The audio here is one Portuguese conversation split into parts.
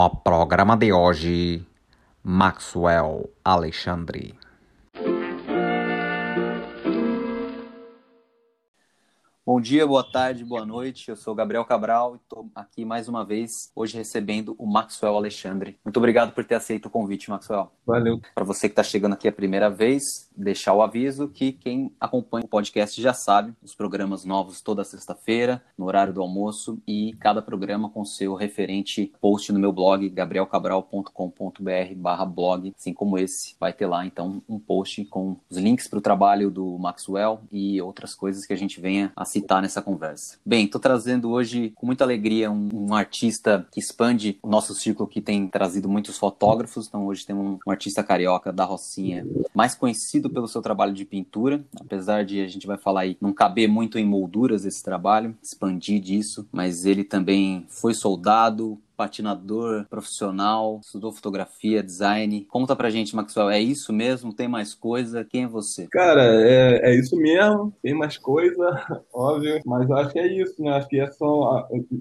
O programa de hoje, Maxwell Alexandre. Bom dia, boa tarde, boa noite. Eu sou Gabriel Cabral e estou aqui mais uma vez, hoje recebendo o Maxwell Alexandre. Muito obrigado por ter aceito o convite, Maxwell. Valeu. Para você que está chegando aqui a primeira vez, deixar o aviso que quem acompanha o podcast já sabe, os programas novos toda sexta-feira, no horário do almoço, e cada programa com seu referente post no meu blog, gabrielcabral.com.br barra blog, assim como esse. Vai ter lá, então, um post com os links para o trabalho do Maxwell e outras coisas que a gente venha a citar nessa conversa. Bem, estou trazendo hoje com muita alegria um, um, artista que expande o nosso círculo que tem trazido muitos fotógrafos. Então hoje tem um, um, artista carioca da Rocinha, mais conhecido pelo seu trabalho de pintura, apesar de a gente vai falar aí não caber muito em molduras esse trabalho, expandir disso, mas ele também foi soldado, patinador profissional, estudou fotografia, design. Conta pra gente, Maxwell, é isso mesmo? Tem mais coisa? Quem é você? Cara, é, é isso mesmo, tem mais coisa, óbvio, mas eu acho que é isso, né? Acho que essas,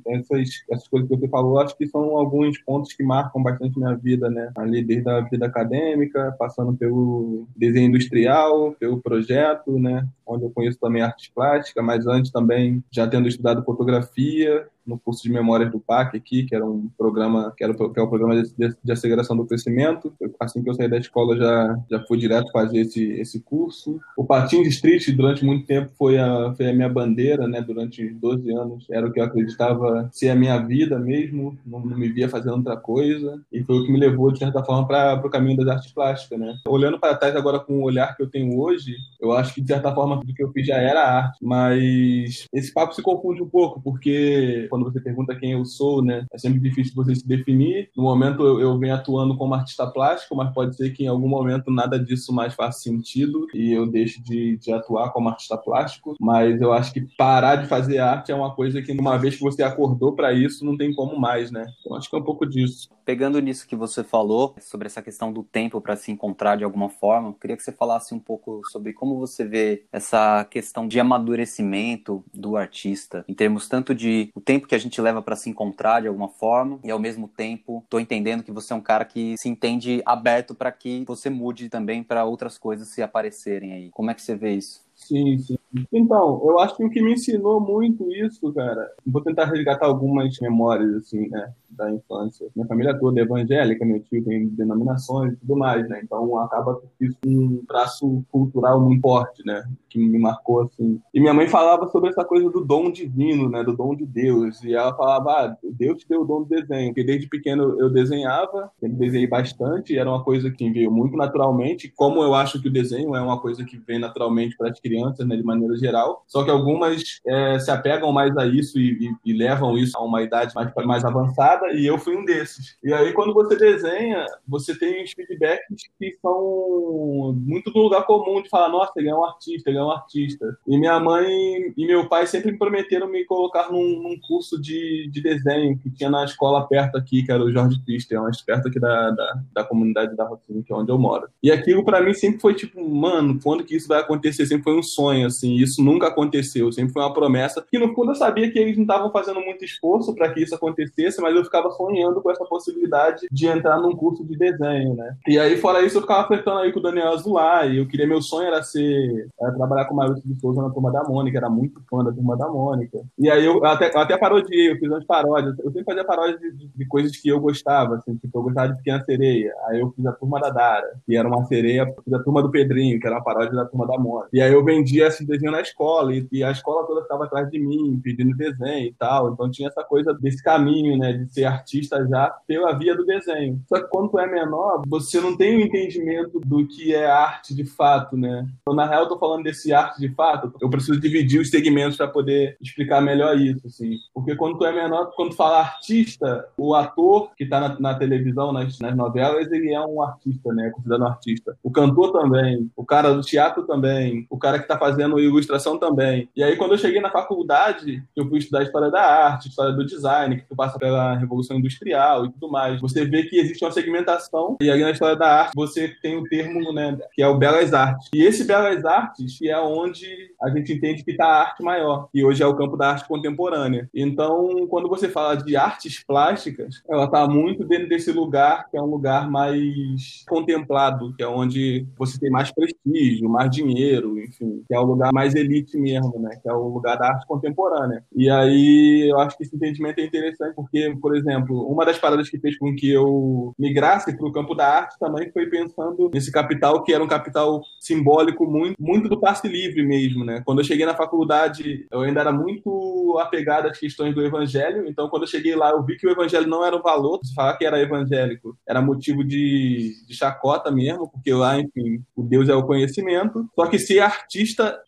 essas, essas coisas que você falou, acho que são alguns pontos que marcam bastante minha vida, né? Ali desde a vida acadêmica, passando pelo desenho industrial, pelo projeto, né? Onde eu conheço também arte plástica, mas antes também já tendo estudado fotografia, no curso de memórias do PAC aqui, que era um programa, que, era, que é o programa de, de, de, aceleração do crescimento. Assim que eu saí da escola, já, já fui direto fazer esse, esse curso. O Patins Street, durante muito tempo, foi a, foi a minha bandeira, né? Durante 12 anos, era o que eu acreditava ser a minha vida mesmo, não, não me via fazendo outra coisa. E foi o que me levou, de certa forma, para o caminho das artes plásticas, né? Olhando para trás agora com o olhar que eu tenho hoje, eu acho que, de certa forma, tudo que eu fiz já era arte. Mas esse papo se confunde um pouco, porque quando você pergunta quem eu sou, né? É sempre difícil você se definir. No momento eu, eu venho atuando como artista plástico, mas pode ser que em algum momento nada disso mais faça sentido e eu deixe de, de atuar como artista plástico. Mas eu acho que parar de fazer arte é uma coisa que, uma vez que você acordou para isso, não tem como mais, né? Então acho que é um pouco disso. Pegando nisso que você falou, sobre essa questão do tempo para se encontrar de alguma forma, eu queria que você falasse um pouco sobre como você vê essa questão de amadurecimento do artista, em termos tanto de o tempo que a gente leva para se encontrar de alguma forma, e ao mesmo tempo tô entendendo que você é um cara que se entende aberto para que você mude também para outras coisas se aparecerem aí. Como é que você vê isso? Sim, sim. Então, eu acho que o que me ensinou muito isso, cara, vou tentar resgatar algumas memórias, assim, né, da infância. Minha família toda é evangélica, meu tio tem denominações e tudo mais, né, então acaba isso um traço cultural muito forte, né, que me marcou, assim. E minha mãe falava sobre essa coisa do dom divino, né, do dom de Deus, e ela falava, ah, Deus te deu o dom do desenho, porque desde pequeno eu desenhava, eu desenhei bastante, era uma coisa que veio muito naturalmente, como eu acho que o desenho é uma coisa que vem naturalmente as crianças, né, de maneira geral. Só que algumas é, se apegam mais a isso e, e, e, levam isso a uma idade mais, mais avançada, e eu fui um desses. E aí, quando você desenha, você tem os feedbacks que são muito do lugar comum de falar: nossa, ele é um artista, ele é um artista. E minha mãe e meu pai sempre me prometeram me colocar num, num curso de, de desenho que tinha na escola perto aqui, que era o Jorge Christian, uma perto aqui da, da, da comunidade da Rocinha, que é onde eu moro. E aquilo, para mim, sempre foi tipo, mano, quando que isso vai acontecer? Sempre foi um sonho, assim, isso nunca aconteceu, sempre foi uma promessa que no fundo eu sabia que eles não estavam fazendo muito esforço para que isso acontecesse, mas eu ficava sonhando com essa possibilidade de entrar num curso de desenho, né? E aí, fora isso, eu ficava flertando aí com o Daniel Azular, e eu queria, meu sonho era ser, era trabalhar com o Maurício de Souza na Turma da Mônica, era muito fã da Turma da Mônica. E aí eu até, eu até parodiei, eu fiz umas paródias, eu sempre fazia paródias de, de, de, coisas que eu gostava, assim, tipo, eu gostava de Pequena Sereia, aí eu fiz a Turma da Dara, que era uma sereia, fiz a Turma do Pedrinho, que era uma paródia da Turma da Mônica. E aí eu vendia esse desenho na escola, e, e a escola toda ficava atrás de mim, pedindo desenho e tal. Então tinha essa coisa desse caminho, né, de ser artista já pela via do desenho. Só que quando tu é menor, você não tem o um entendimento do que é arte de fato, né? Então, na real, eu tô falando desse arte de fato, eu preciso dividir os segmentos para poder explicar melhor isso, assim. Porque quando tu é menor, quando tu fala artista, o ator que tá na, na televisão, nas, nas, novelas, ele é um artista, né? É considerado um artista. O cantor também, o cara do teatro também, o cara cara que está fazendo ilustração também. E aí, quando eu cheguei na faculdade, eu fui estudar história da arte, história do design, que tu passa pela Revolução Industrial e tudo mais. Você vê que existe uma segmentação, e aí na história da arte você tem o um termo, né, que é o Belas Artes. E esse Belas Artes, é onde a gente entende que está a arte maior, que hoje é o campo da arte contemporânea. Então, quando você fala de artes plásticas, ela está muito dentro desse lugar, que é um lugar mais contemplado, que é onde você tem mais prestígio, mais dinheiro, enfim, que é o lugar mais elite mesmo, né, que é o lugar da arte contemporânea. E aí, eu acho que esse entendimento é interessante porque, por exemplo, uma das paradas que fez com que eu migrasse para o campo da arte também foi pensando nesse capital que era um capital simbólico muito, muito do passe livre mesmo, né? Quando eu cheguei na faculdade, eu ainda era muito apegado às questões do evangelho, então quando eu cheguei lá, eu vi que o evangelho não era o valor, se falar que era evangélico, era motivo de, de chacota mesmo, porque lá, enfim, o Deus é o conhecimento, só que ser artista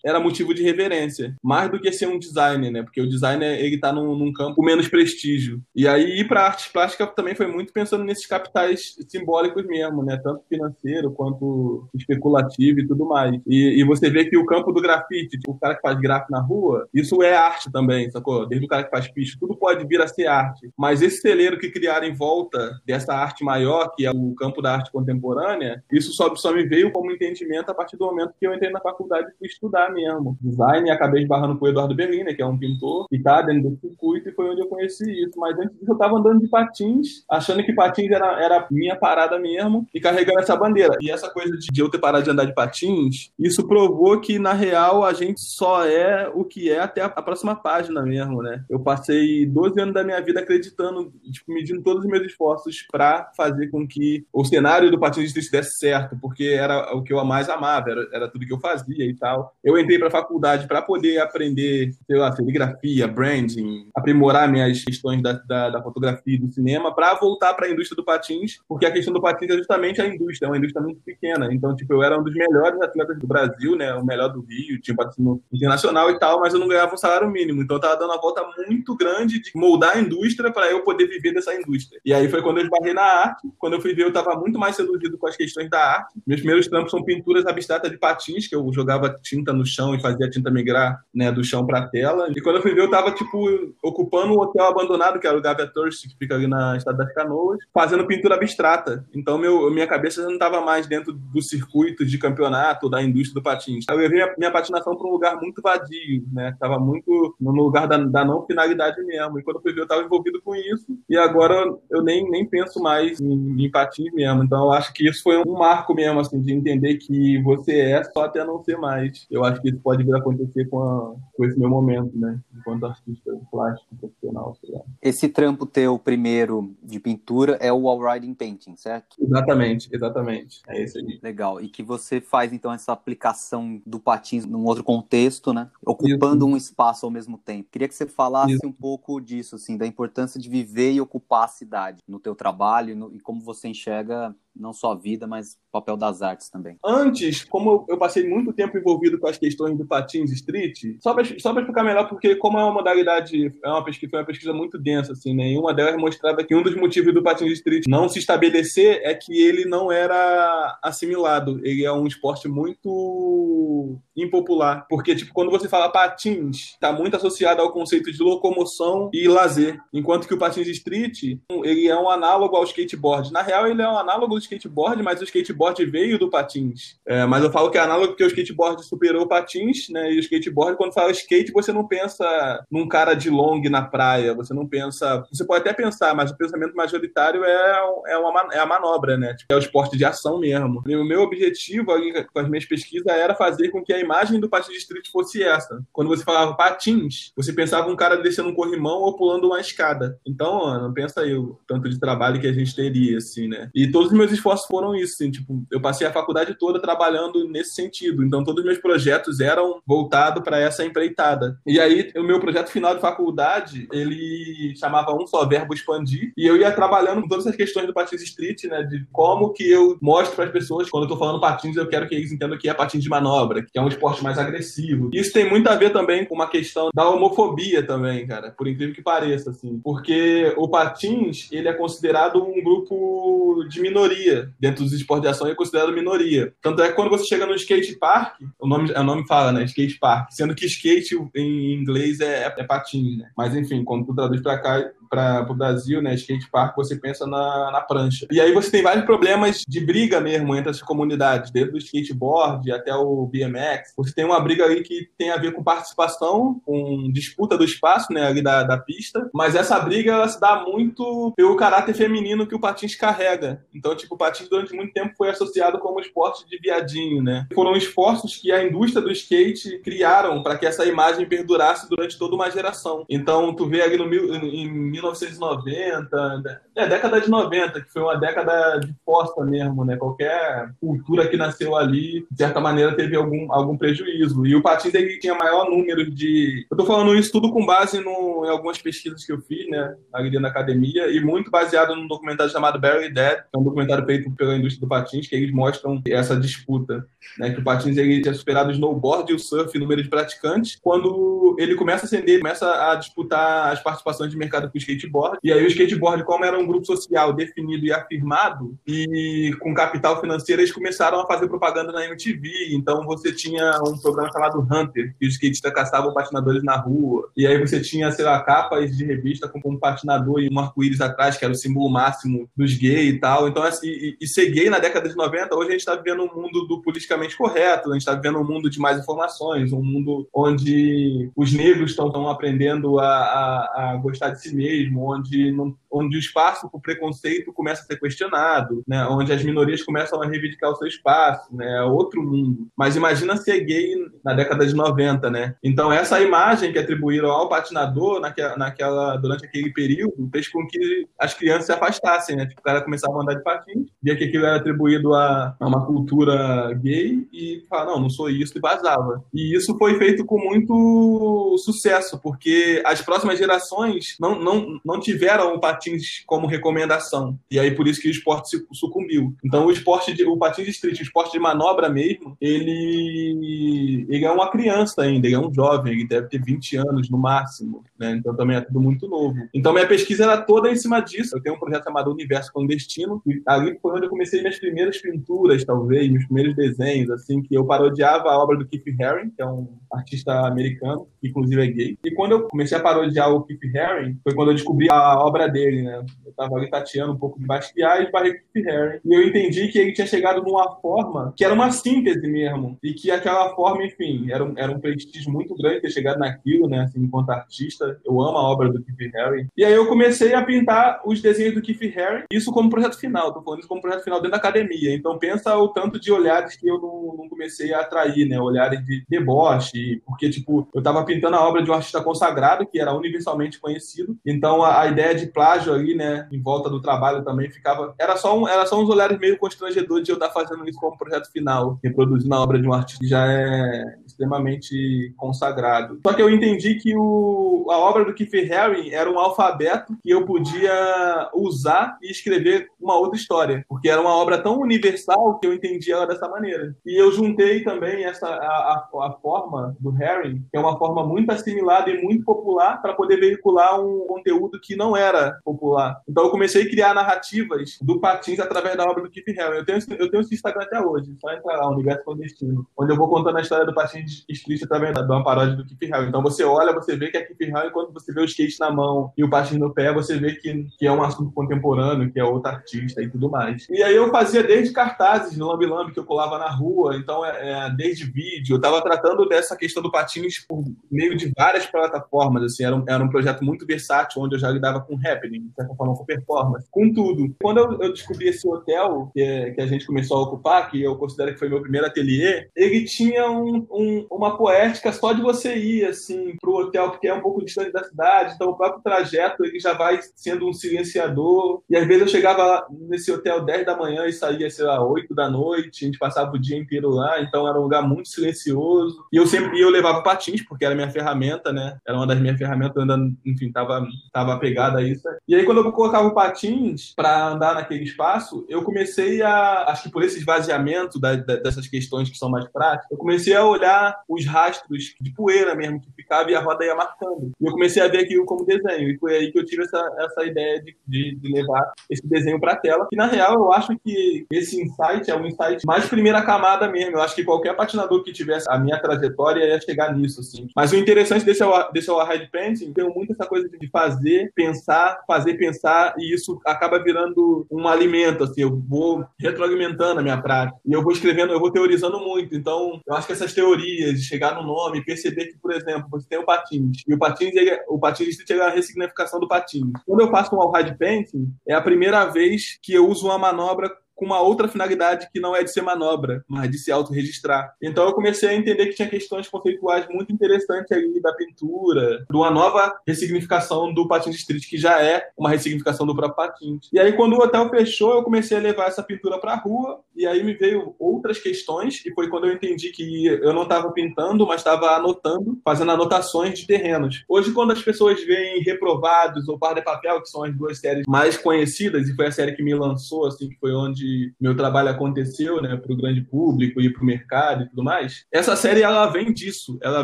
era motivo de reverência, mais do que ser um designer, né? Porque o designer, ele tá num, num campo menos prestígio. E aí ir para arte plástica também foi muito pensando nesses capitais simbólicos mesmo, né? Tanto financeiro quanto especulativo e tudo mais. E, e você vê que o campo do grafite, tipo, o cara que faz grafite na rua, isso é arte também, sacou? Desde o cara que faz picho, tudo pode vir a ser arte. Mas esse celeiro que criaram em volta dessa arte maior, que é o campo da arte contemporânea, isso só, só me veio como entendimento a partir do momento que eu entrei na faculdade fui estudar mesmo. Design acabei esbarrando com o Eduardo Berliner, que é um pintor, que tá dentro do circuito, e foi onde eu conheci isso. Mas antes disso eu tava andando de patins, achando que patins era, era minha parada mesmo, e carregando essa bandeira. E essa coisa de eu ter parado de andar de patins, isso provou que, na real, a gente só é o que é até a, a próxima página mesmo, né? Eu passei 12 anos da minha vida acreditando, tipo, medindo todos os meus esforços para fazer com que o cenário do patins de desse certo, porque era o que eu mais amava, era, era tudo que eu fazia e tal. Eu entrei para a faculdade para poder aprender, sei lá, serigrafia, branding, aprimorar minhas questões da, da, da fotografia e do cinema, para voltar para a indústria do patins, porque a questão do patins é justamente a indústria, é uma indústria muito pequena. Então, tipo, eu era um dos melhores atletas do Brasil, né? O melhor do Rio, tinha patrocínio internacional e tal, mas eu não ganhava um salário mínimo. Então, eu tava dando uma volta muito grande de moldar a indústria para eu poder viver dessa indústria. E aí foi quando eu esbarrei na arte. Quando eu fui ver, eu tava muito mais seduzido com as questões da arte. Meus primeiros trampos são pinturas abstratas de patins, que eu jogava tinta no chão e fazia a tinta migrar, né, do chão pra tela. E quando eu fui ver, eu tava, tipo, ocupando um hotel abandonado, que era o Gavia Tourist, que fica ali na Estrada das Canoas, fazendo pintura abstrata. Então, meu, minha cabeça já não tava mais dentro do circuito de campeonato da indústria do patins. Eu levei a minha patinação para um lugar muito vadio, né? Tava muito no lugar da, da não finalidade mesmo. E quando eu fui ver, eu tava envolvido com isso. E agora eu nem, nem penso mais em, em patins mesmo. Então, eu acho que isso foi um marco mesmo, assim, de entender que você é só até não ser mais. Eu acho que isso pode vir a acontecer com, a, com esse meu momento, né? Enquanto artista plástico profissional, sei lá. Esse trampo teu primeiro de pintura é o All Riding Painting, certo? Exatamente, exatamente. É esse aí. Legal. E que você faz, então, essa aplicação do patins num outro contexto, né? Ocupando isso. um espaço ao mesmo tempo. Queria que você falasse isso. um pouco disso, assim, da importância de viver e ocupar a cidade no teu trabalho no, e como você enxerga não só a vida, mas o papel das artes também. Antes, como eu passei muito tempo envolvido com as questões do patins street, só para explicar melhor, porque como é uma modalidade, é uma pesquisa, foi uma pesquisa muito densa, assim, né? E uma delas mostrava que um dos motivos do patins street não se estabelecer é que ele não era assimilado. Ele é um esporte muito impopular, porque tipo quando você fala patins, está muito associado ao conceito de locomoção e lazer, enquanto que o patins street ele é um análogo ao skateboard. Na real, ele é um análogo skateboard, mas o skateboard veio do patins. É, mas eu falo que é análogo porque o skateboard superou o patins, né? E o skateboard, quando fala skate, você não pensa num cara de long na praia, você não pensa. Você pode até pensar, mas o pensamento majoritário é, é, uma, é a manobra, né? Tipo, é o esporte de ação mesmo. E o meu objetivo com as minhas pesquisas era fazer com que a imagem do patins de street fosse essa. Quando você falava patins, você pensava um cara descendo um corrimão ou pulando uma escada. Então, não pensa aí o tanto de trabalho que a gente teria, assim, né? E todos os meus esforços foram isso, assim, tipo, eu passei a faculdade toda trabalhando nesse sentido. Então, todos os meus projetos eram voltados para essa empreitada. E aí, o meu projeto final de faculdade, ele chamava Um Só Verbo Expandir, e eu ia trabalhando com todas essas questões do patins street, né, de como que eu mostro para as pessoas, quando eu tô falando patins, eu quero que eles entendam que é patins de manobra, que é um esporte mais agressivo. Isso tem muito a ver também com uma questão da homofobia também, cara, por incrível que pareça, assim, porque o patins, ele é considerado um grupo de minoria minoria. Dentro dos esportes de ação é considerado minoria. Tanto é que quando você chega no skate park, o nome, o nome fala, né? Skate park. Sendo que skate em inglês é, é, é patins, né? Mas enfim, quando tu traduz pra cá, para o Brasil, né, skate park, você pensa na, na prancha. E aí você tem vários problemas de briga mesmo entre as comunidades, desde o skateboard até o BMX. Você tem uma briga aí que tem a ver com participação, com disputa do espaço, né, ali da, da pista, mas essa briga ela se dá muito pelo caráter feminino que o patins carrega. Então, tipo, o patins durante muito tempo foi associado como esporte de viadinho, né? Foram esforços que a indústria do skate criaram para que essa imagem perdurasse durante toda uma geração. Então, tu vê ali no, em 1990, é, década de 90, que foi uma década de posta mesmo, né? Qualquer cultura que nasceu ali, de certa maneira, teve algum, algum prejuízo. E o Patins, ele tinha maior número de... Eu tô falando isso tudo com base no, em algumas pesquisas que eu fiz, né? Ali na academia, e muito baseado num documentário chamado Barry Dead, que é um documentário feito pela indústria do Patins, que eles mostram essa disputa, né? Que o Patins, ele tinha superado o snowboard e o surf número de praticantes, quando ele começa a ascender, começa a disputar as participações de mercado com os skateboard. E aí o skateboard, como era um grupo social definido e afirmado, e com capital financeiro, eles começaram a fazer propaganda na MTV. Então você tinha um programa chamado Hunter, que os skatistas caçavam patinadores na rua. E aí você tinha, sei lá, capas de revista com um patinador e um arco-íris atrás, que era o símbolo máximo dos gays e tal. Então, assim, e, e ser gay na década de 90, hoje a gente está vivendo um mundo do politicamente correto, a gente está vivendo um mundo de mais informações, um mundo onde os negros estão aprendendo a, a, a gostar de si mesmos, mesmo, onde, não, onde o espaço para o preconceito começa a ser questionado, né? onde as minorias começam a reivindicar o seu espaço, né? é outro mundo. Mas imagina ser gay na década de 90, né? Então essa imagem que atribuíram ao patinador naquela, naquela, durante aquele período fez com que as crianças se afastassem, né? Tipo, o cara começava a andar de patins, via que aquilo era atribuído a, a uma cultura gay e falava, não, não sou isso, e vazava. E isso foi feito com muito sucesso, porque as próximas gerações não, não, não tiveram o patins como recomendação. E aí por isso que o esporte sucumbiu. Então o esporte, de, o patins de street, o esporte de manobra mesmo, ele, ele é uma criança ainda, ele é um jovem, ele deve ter 20 anos no máximo, né? Então também é tudo muito novo. Então minha pesquisa era toda em cima disso. Eu tenho um projeto chamado Universo Clandestino, e ali foi onde eu comecei minhas primeiras pinturas, talvez, meus primeiros desenhos, assim, que eu parodiava a obra do Keith Haring, que é um artista americano, que inclusive é gay. E quando eu comecei a parodiar o Keith Haring, foi quando eu descobri a obra dele, né? Eu tava ali tateando um pouco de Basquiat e esbarrei com Harry. E eu entendi que ele tinha chegado numa forma que era uma síntese mesmo. E que aquela forma, enfim, era um, era um prestígio muito grande ter chegado naquilo, né? Assim, enquanto artista. Eu amo a obra do Keith Harry. E aí eu comecei a pintar os desenhos do Keith Harry, isso como projeto final. Tô falando isso como projeto final dentro da academia. Então pensa o tanto de olhares que eu não, não comecei a atrair, né? Olhares de deboche. Porque, tipo, eu tava pintando a obra de um artista consagrado, que era universalmente conhecido. Então a, a ideia de plágio ali, né, em volta do trabalho também ficava. Era só, um, era só uns olhares meio constrangedores de eu estar fazendo isso como projeto final, reproduzindo a obra de um artista que já é extremamente consagrado. Só que eu entendi que o, a obra do Keith Haring era um alfabeto que eu podia usar e escrever uma outra história, porque era uma obra tão universal que eu entendi ela dessa maneira. E eu juntei também essa a, a, a forma do Haring, que é uma forma muito assimilada e muito popular, para poder veicular um conteúdo que não era popular. Então eu comecei a criar narrativas do Patins através da obra do Keith Haring. Eu tenho, eu tenho esse Instagram até hoje, só entrar lá, Universo Clandestino, onde eu vou contando a história do Patins street através de uma paródia do Keith Haring. Então você olha, você vê que é Keith Haring, quando você vê o skate na mão e o patins no pé, você vê que, que é um assunto contemporâneo, que é outro artista e tudo mais. E aí eu fazia desde cartazes no Lambi Lambi que eu colava na rua, então é, é, desde vídeo, eu estava tratando dessa questão do patins por meio de várias plataformas, assim, era um, era um projeto muito versátil, onde eu já lidava com happening, de certa forma com performance, com tudo. Quando eu, descobri esse hotel que, é, que, a gente começou a ocupar, que eu considero que foi meu primeiro ateliê, ele tinha um, um, uma poética só de você ir, assim, pro hotel, porque é um pouco distante da cidade, então o próprio trajeto ele já vai sendo um silenciador. E às vezes eu chegava nesse hotel 10 da manhã e saía, sei lá, 8 da noite, a gente passava o dia inteiro lá, então era um lugar muito silencioso. E eu sempre eu levava patins, porque era minha ferramenta, né? Era uma das minhas ferramentas, ainda, enfim, tava, tava apegada a isso. E aí, quando eu colocava o patins para andar naquele espaço, eu comecei a, acho que por esse esvaziamento da, da, dessas questões que são mais práticas, eu comecei a olhar os rastros de poeira mesmo que ficava e a roda ia marcando. E eu comecei a ver aquilo como desenho. E foi aí que eu tive essa, essa ideia de, de, de levar esse desenho para a tela. Que na real eu acho que esse insight é um insight mais primeira camada mesmo. Eu acho que qualquer patinador que tivesse a minha trajetória ia chegar nisso, assim. Mas o interessante desse, desse Hard Painting tem muito essa coisa de fazer, pensar, fazer, pensar, e isso acaba virando um alimento, assim. Eu vou retroalimentando a minha prática. E eu vou escrevendo, eu vou teorizando muito. Então, eu acho que essas teorias, chegar no nome, perceber que, por exemplo, você tem o patins, e o patins, ele, o patins chega a ressignificação do patins. Quando eu faço um Hard Painting, é a primeira vez que eu uso uma manobra com uma outra finalidade que não é de ser manobra, mas de se autorregistrar. Então eu comecei a entender que tinha questões conceituais muito interessantes ali da pintura, de uma nova ressignificação do Patins Street, que já é uma ressignificação do próprio Patins. E aí quando o hotel fechou, eu comecei a levar essa pintura para a rua, e aí me veio outras questões, e foi quando eu entendi que eu não estava pintando, mas estava anotando, fazendo anotações de terrenos. Hoje, quando as pessoas veem Reprovados ou Par de Papel, que são as duas séries mais conhecidas, e foi a série que me lançou, assim, que foi onde meu trabalho aconteceu, né, para o grande público e para o mercado e tudo mais. Essa série ela vem disso, ela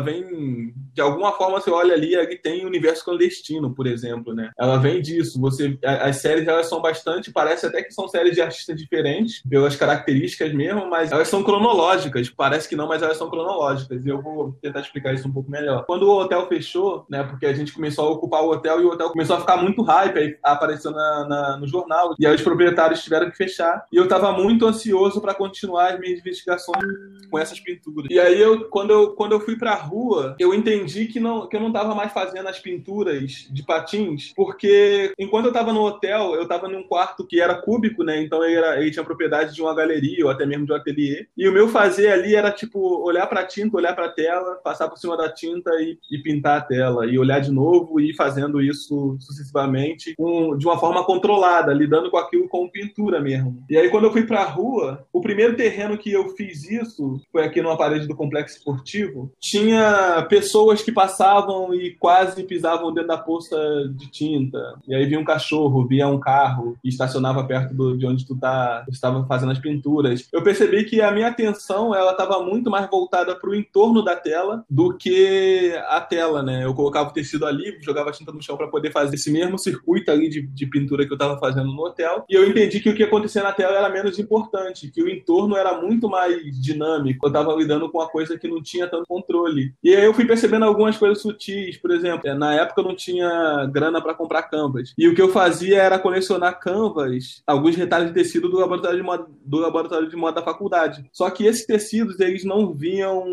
vem de alguma forma você olha ali ali tem universo clandestino, por exemplo, né? Ela vem disso. Você as séries elas são bastante, parece até que são séries de artistas diferentes pelas características mesmo, mas elas são cronológicas. Parece que não, mas elas são cronológicas. E eu vou tentar explicar isso um pouco melhor. Quando o hotel fechou, né, porque a gente começou a ocupar o hotel e o hotel começou a ficar muito hype, aí apareceu na, na no jornal e aí os proprietários tiveram que fechar. E eu estava muito ansioso para continuar as minhas investigações com essas pinturas. E aí, eu, quando, eu, quando eu fui para a rua, eu entendi que, não, que eu não estava mais fazendo as pinturas de patins, porque enquanto eu estava no hotel, eu estava num quarto que era cúbico, né? Então ele, era, ele tinha propriedade de uma galeria ou até mesmo de um ateliê. E o meu fazer ali era tipo olhar para a tinta, olhar para a tela, passar por cima da tinta e, e, pintar a tela, e olhar de novo e ir fazendo isso sucessivamente com, de uma forma controlada, lidando com aquilo com pintura mesmo. E aí aí, quando eu fui para a rua, o primeiro terreno que eu fiz isso foi aqui numa parede do complexo esportivo. Tinha pessoas que passavam e quase pisavam dentro da poça de tinta. E aí via um cachorro, via um carro e estacionava perto do, de onde tu tá, estava fazendo as pinturas. Eu percebi que a minha atenção ela estava muito mais voltada para o entorno da tela do que a tela, né? Eu colocava o tecido ali, jogava tinta no chão para poder fazer esse mesmo circuito ali de, de pintura que eu estava fazendo no hotel. E eu entendi que o que acontecia na tela era menos importante, que o entorno era muito mais dinâmico. Eu estava lidando com uma coisa que não tinha tanto controle. E aí eu fui percebendo algumas coisas sutis, por exemplo, na época eu não tinha grana para comprar canvas. E o que eu fazia era colecionar canvas, alguns retalhos de tecido do laboratório de moda, do laboratório de moda da faculdade. Só que esses tecidos, eles não vinham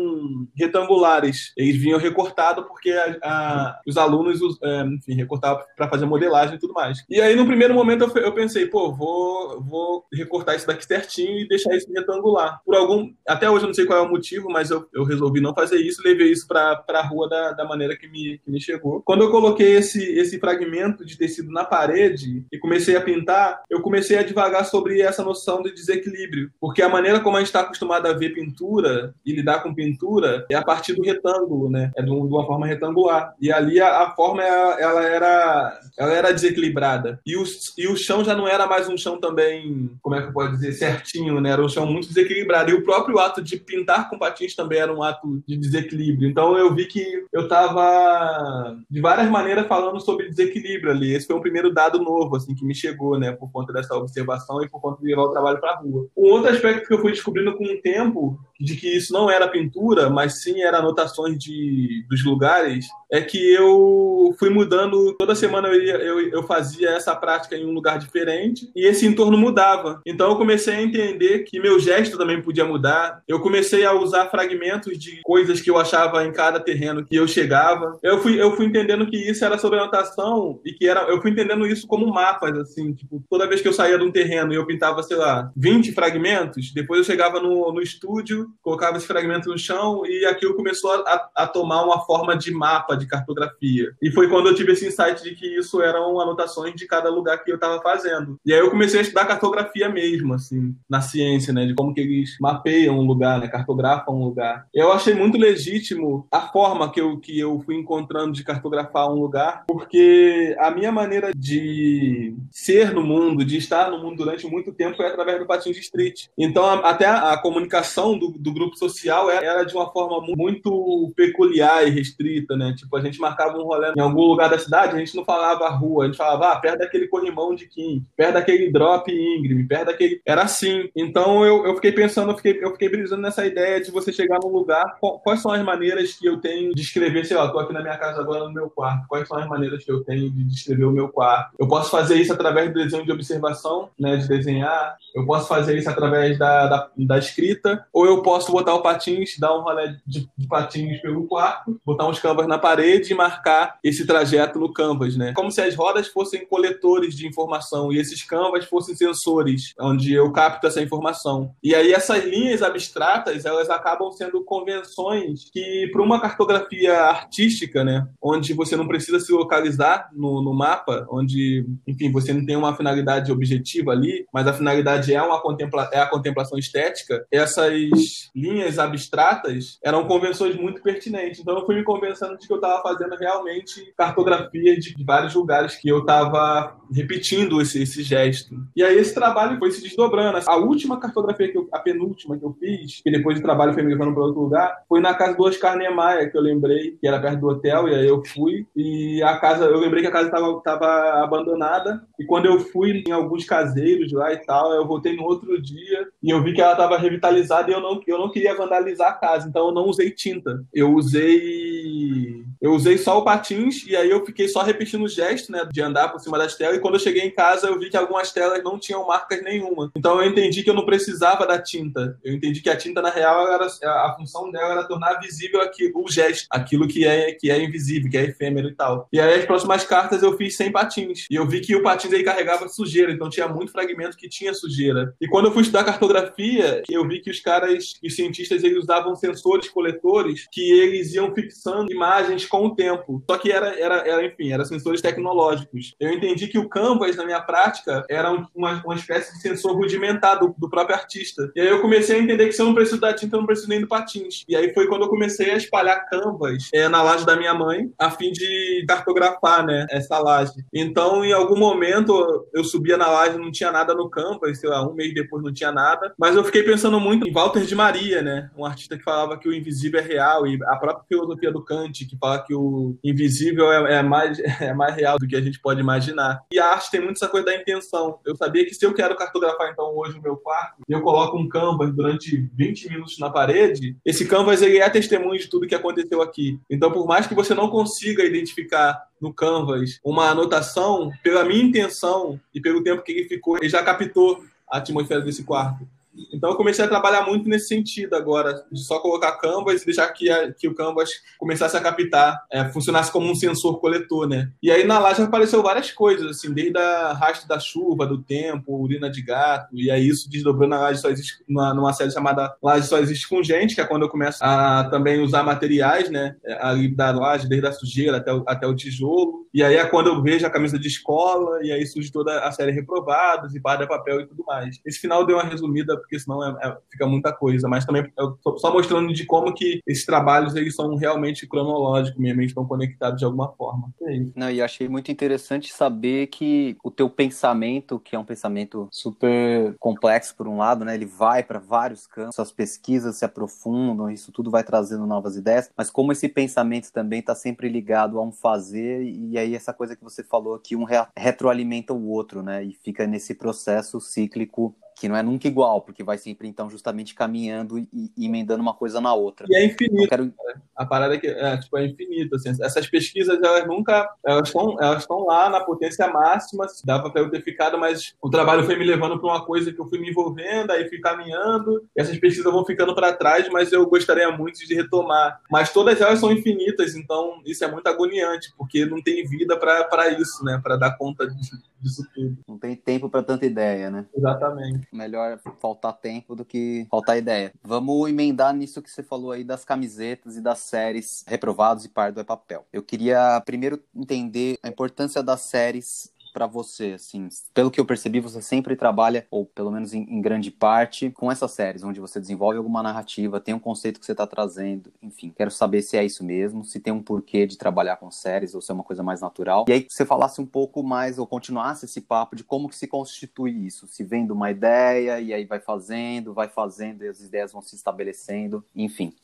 retangulares, eles vinham recortados porque a, a, os alunos, os, é, enfim, recortavam para fazer modelagem e tudo mais. E aí, no primeiro momento, eu, eu pensei, pô, vou, vou recortar isso daqui certinho e deixar isso retangular. Por algum. Até hoje eu não sei qual é o motivo, mas eu, eu resolvi não fazer isso, levei isso para a rua da, da maneira que me, que me chegou. Quando eu coloquei esse, esse fragmento de tecido na parede e comecei a pintar, eu comecei a divagar sobre essa noção de desequilíbrio. Porque a maneira como a gente está acostumado a ver pintura e lidar com pintura é a partir do retângulo, né? É de uma forma retangular. E ali a, a forma ela era, ela era desequilibrada. E o, e o chão já não era mais um chão também, como é que pode dizer, certinho, né? Era um chão muito desequilibrado. E o próprio ato de pintar com patins também era um ato de desequilíbrio. Então eu vi que eu estava, de várias maneiras, falando sobre desequilíbrio ali. Esse foi um primeiro dado novo, assim, que me chegou, né? Por conta dessa observação e por conta de levar o trabalho para a rua. Um outro aspecto que eu fui descobrindo com o tempo, de que isso não era pintura, mas sim era anotações de, dos lugares, é que eu fui mudando. Toda semana eu, ia, eu, eu fazia essa prática em um lugar diferente e esse entorno mudava. Então eu comecei a entender que meu gesto também podia mudar. Eu comecei a usar fragmentos de coisas que eu achava em cada terreno que eu chegava. Eu fui, eu fui entendendo que isso era sobre anotação e que era. Eu fui entendendo isso como mapas, assim. Tipo, toda vez que eu saía de um terreno e eu pintava, sei lá, 20 fragmentos, depois eu chegava no, no estúdio colocava esse fragmento no chão e aquilo começou a, a, tomar uma forma de mapa de cartografia. E foi quando eu tive esse insight de que isso eram anotações de cada lugar que eu estava fazendo. E aí eu comecei a estudar cartografia mesmo, assim, na ciência, né, de como que eles mapeiam um lugar, né, cartografam um lugar. Eu achei muito legítimo a forma que eu, que eu fui encontrando de cartografar um lugar, porque a minha maneira de ser no mundo, de estar no mundo durante muito tempo foi através do Patins Street. Então, até a, comunicação do, do, grupo social era, de uma forma muito peculiar e restrita, né? Tipo, a gente marcava um rolê em algum lugar da cidade, a gente não falava rua, a gente falava, ah, perto daquele corrimão de Kim, perto daquele drop íngreme, perto daquele... Era assim. Então, eu, eu fiquei pensando, eu fiquei, eu fiquei brisando nessa ideia de você chegar num lugar, quais são as maneiras que eu tenho de escrever, sei lá, tô aqui na minha casa agora no meu quarto, quais são as maneiras que eu tenho de descrever o meu quarto? Eu posso fazer isso através do desenho de observação, né, de desenhar, eu posso fazer isso através da, da, da escrita, ou eu posso botar o patins, dar um rolê de, de patins pelo quarto, botar uns canvas na parede e marcar esse trajeto no canvas, né? Como se as rodas fossem coletores de informação e esses canvas fossem sensores, onde eu capto essa informação. E aí essas linhas abstratas, elas acabam sendo convenções que para uma cartografia artística, né, onde você não precisa se localizar no, no mapa, onde, enfim, você não tem uma finalidade objetiva ali, mas a finalidade é uma contempla é a contemplação estética, essas linhas abstratas eram convenções muito pertinentes. Então eu fui me convencendo de que eu estava fazendo realmente cartografia de, de, vários lugares que eu estava repetindo esse, esse gesto. E aí esse trabalho foi se desdobrando. A última cartografia que eu, a penúltima que eu fiz, que depois do trabalho foi me levando para outro lugar, foi na casa do Oscar Niemeyer, que eu lembrei, que era perto do hotel, e aí eu fui. E a casa, eu lembrei que a casa estava abandonada. E quando eu fui em alguns caseiros lá e tal, eu voltei no outro dia e eu vi que ela estava revitalizada e eu não, eu não queria vandalizar a casa, então eu não usei tinta. Eu usei. Eu usei só o patins e aí eu fiquei só repetindo o gesto, né, de andar por cima das telas. E quando eu cheguei em casa, eu vi que algumas telas não tinham marcas nenhuma. Então eu entendi que eu não precisava da tinta. Eu entendi que a tinta, na real, era, a função dela era tornar visível aquilo, o gesto, aquilo que é, que é invisível, que é efêmero e tal. E aí as próximas cartas eu fiz sem patins. E eu vi que o patins aí carregava sujeira, então tinha muito fragmento que tinha sujeira. E quando eu fui estudar cartografia, eu vi que os caras, os cientistas, eles usavam sensores coletores que eles iam fixando imagens com o tempo. Só que era, era, era enfim, eram sensores tecnológicos. Eu entendi que o Canvas, na minha prática, era uma, uma espécie de sensor rudimentar do, do próprio artista. E aí eu comecei a entender que se eu não preciso da tinta, eu não preciso nem do patins. E aí foi quando eu comecei a espalhar Canvas é, na laje da minha mãe, a fim de cartografar, né, essa laje. Então, em algum momento, eu subia na laje, não tinha nada no Canvas, sei lá, um mês depois não tinha nada. Mas eu fiquei pensando muito em Walter de Maria, né, um artista que falava que o invisível é real, e a própria filosofia do Kant, que fala que o invisível é, é mais, é mais real do que a gente pode imaginar. E a arte tem muito essa coisa da intenção. Eu sabia que se eu quero cartografar, então, hoje o meu quarto, e eu coloco um canvas durante 20 minutos na parede, esse canvas ele é testemunho de tudo que aconteceu aqui. Então, por mais que você não consiga identificar no Canvas uma anotação, pela minha intenção e pelo tempo que ele ficou, ele já captou a atmosfera desse quarto. Então eu comecei a trabalhar muito nesse sentido agora, de só colocar Canvas e deixar que, a, que o Canvas começasse a captar, é, funcionasse como um sensor coletor, né? E aí na laje apareceu várias coisas, assim, desde a rastro da chuva, do tempo, urina de gato, e aí isso desdobrou na laje só existe, numa, numa série chamada Laje Só Existe com Gente, que é quando eu começo a também usar materiais, né? Ali da laje, desde a sujeira até o, até o tijolo. E aí é quando eu vejo a camisa de escola, e aí surge toda a série Reprovados, e Barra Papel e tudo mais. Esse final deu uma resumida porque senão é, é, fica muita coisa. Mas também eu tô só mostrando de como que esses trabalhos eles são realmente cronológicos mesmo, eles estão conectados de alguma forma. É. Não, e achei muito interessante saber que o teu pensamento, que é um pensamento super complexo por um lado, né, ele vai para vários campos, as pesquisas se aprofundam, isso tudo vai trazendo novas ideias, mas como esse pensamento também está sempre ligado a um fazer e aí essa coisa que você falou que um retroalimenta o outro, né, e fica nesse processo cíclico que não é nunca igual, porque vai sempre, então, justamente caminhando e, e emendando uma coisa na outra. E é infinito. Quero... A parada é que é, tipo, é infinito. Assim, essas pesquisas, elas nunca. Elas estão elas lá na potência máxima, dá para eu ter ficado, mas o trabalho foi me levando para uma coisa que eu fui me envolvendo, aí fui caminhando, e essas pesquisas vão ficando para trás, mas eu gostaria muito de retomar. Mas todas elas são infinitas, então isso é muito agoniante, porque não tem vida para isso, né? Para dar conta disso tudo. Não tem tempo para tanta ideia, né? Exatamente. Melhor faltar tempo do que faltar ideia. Vamos emendar nisso que você falou aí das camisetas e das séries Reprovados e Pardo é Papel. Eu queria primeiro entender a importância das séries para você, assim? Pelo que eu percebi, você sempre trabalha, ou pelo menos em, em, grande parte, com essas séries, onde você desenvolve alguma narrativa, tem um conceito que você está trazendo, enfim. Quero saber se é isso mesmo, se tem um porquê de trabalhar com séries, ou se é uma coisa mais natural. E aí, que você falasse um pouco mais, ou continuasse esse papo de como que se constitui isso. Se vem de uma ideia, e aí vai fazendo, vai fazendo, e as ideias vão se estabelecendo, enfim.